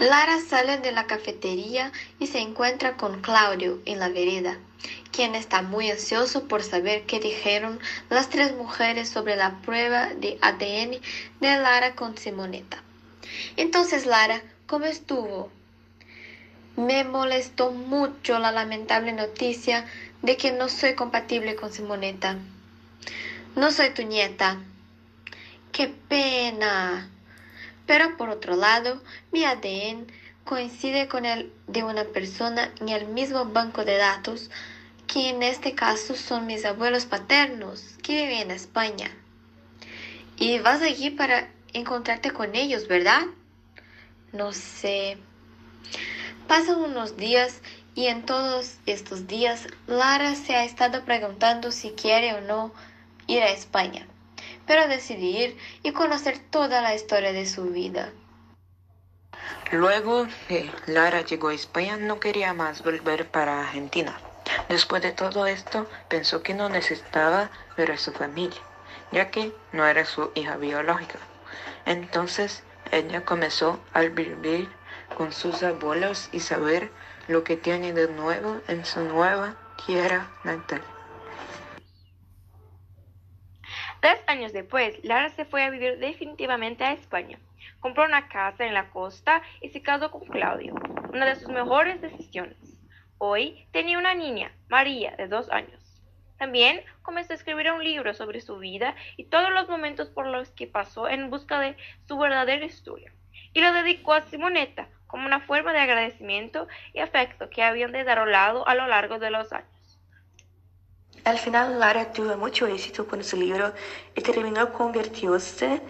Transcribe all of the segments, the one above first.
Lara sale de la cafetería y se encuentra con Claudio en la vereda, quien está muy ansioso por saber qué dijeron las tres mujeres sobre la prueba de ADN de Lara con Simoneta. Entonces, Lara, ¿cómo estuvo? Me molestó mucho la lamentable noticia de que no soy compatible con Simoneta. No soy tu nieta. ¡Qué pena! Pero por otro lado, mi ADN coincide con el de una persona en el mismo banco de datos, que en este caso son mis abuelos paternos, que viven en España. Y vas allí para encontrarte con ellos, ¿verdad? No sé. Pasan unos días y en todos estos días Lara se ha estado preguntando si quiere o no ir a España, pero decidir y conocer toda la historia de su vida. Luego que Lara llegó a España no quería más volver para Argentina. Después de todo esto pensó que no necesitaba ver a su familia, ya que no era su hija biológica. Entonces ella comenzó a vivir con sus abuelos y saber lo que tiene de nuevo en su nueva tierra natal. Tres años después, Lara se fue a vivir definitivamente a España. Compró una casa en la costa y se casó con Claudio, una de sus mejores decisiones. Hoy tenía una niña, María, de dos años. También comenzó a escribir un libro sobre su vida y todos los momentos por los que pasó en busca de su verdadera historia. Y lo dedicó a Simonetta como una forma de agradecimiento y afecto que habían desarrollado a lo largo de los años. Al final, Lara tuvo mucho éxito con su libro y terminó convirtiéndose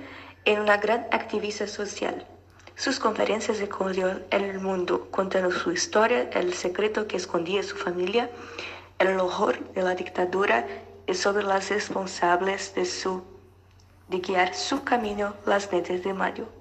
en una gran activista social. Sus conferencias recorrió el mundo contando su historia, el secreto que escondía su familia, el horror de la dictadura y sobre las responsables de, su, guiar su camino las mentes de mayo.